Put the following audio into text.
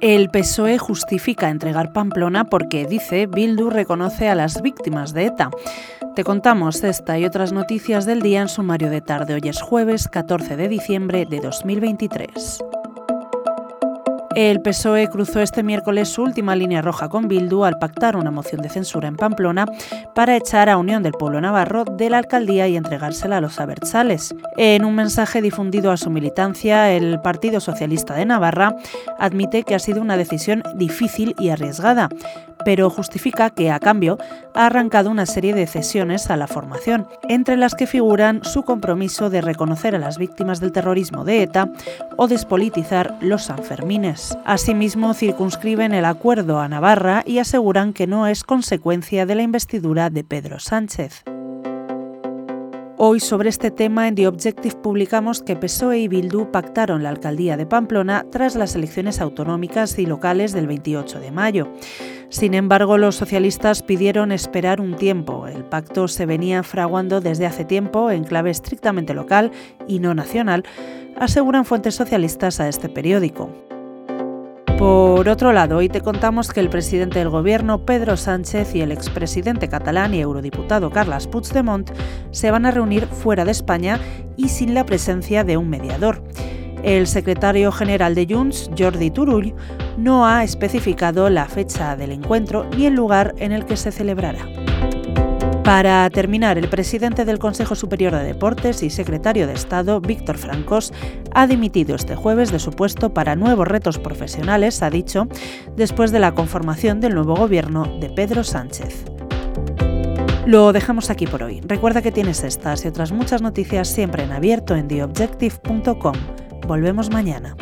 El PSOE justifica entregar Pamplona porque, dice, Bildu reconoce a las víctimas de ETA. Te contamos esta y otras noticias del día en sumario de tarde. Hoy es jueves 14 de diciembre de 2023. El PSOE cruzó este miércoles su última línea roja con Bildu al pactar una moción de censura en Pamplona para echar a Unión del Pueblo Navarro de la alcaldía y entregársela a los abertzales. En un mensaje difundido a su militancia, el Partido Socialista de Navarra admite que ha sido una decisión difícil y arriesgada, pero justifica que, a cambio, ha arrancado una serie de cesiones a la formación, entre las que figuran su compromiso de reconocer a las víctimas del terrorismo de ETA o despolitizar los Sanfermines. Asimismo, circunscriben el acuerdo a Navarra y aseguran que no es consecuencia de la investidura de Pedro Sánchez. Hoy sobre este tema en The Objective publicamos que PSOE y Bildu pactaron la alcaldía de Pamplona tras las elecciones autonómicas y locales del 28 de mayo. Sin embargo, los socialistas pidieron esperar un tiempo. El pacto se venía fraguando desde hace tiempo en clave estrictamente local y no nacional, aseguran fuentes socialistas a este periódico. Por otro lado, hoy te contamos que el presidente del gobierno, Pedro Sánchez, y el expresidente catalán y eurodiputado Carles Puigdemont se van a reunir fuera de España y sin la presencia de un mediador. El secretario general de Junts, Jordi Turull, no ha especificado la fecha del encuentro ni el lugar en el que se celebrará. Para terminar, el presidente del Consejo Superior de Deportes y secretario de Estado, Víctor Francos, ha dimitido este jueves de su puesto para nuevos retos profesionales, ha dicho, después de la conformación del nuevo gobierno de Pedro Sánchez. Lo dejamos aquí por hoy. Recuerda que tienes estas y otras muchas noticias siempre en abierto en theobjective.com. Volvemos mañana.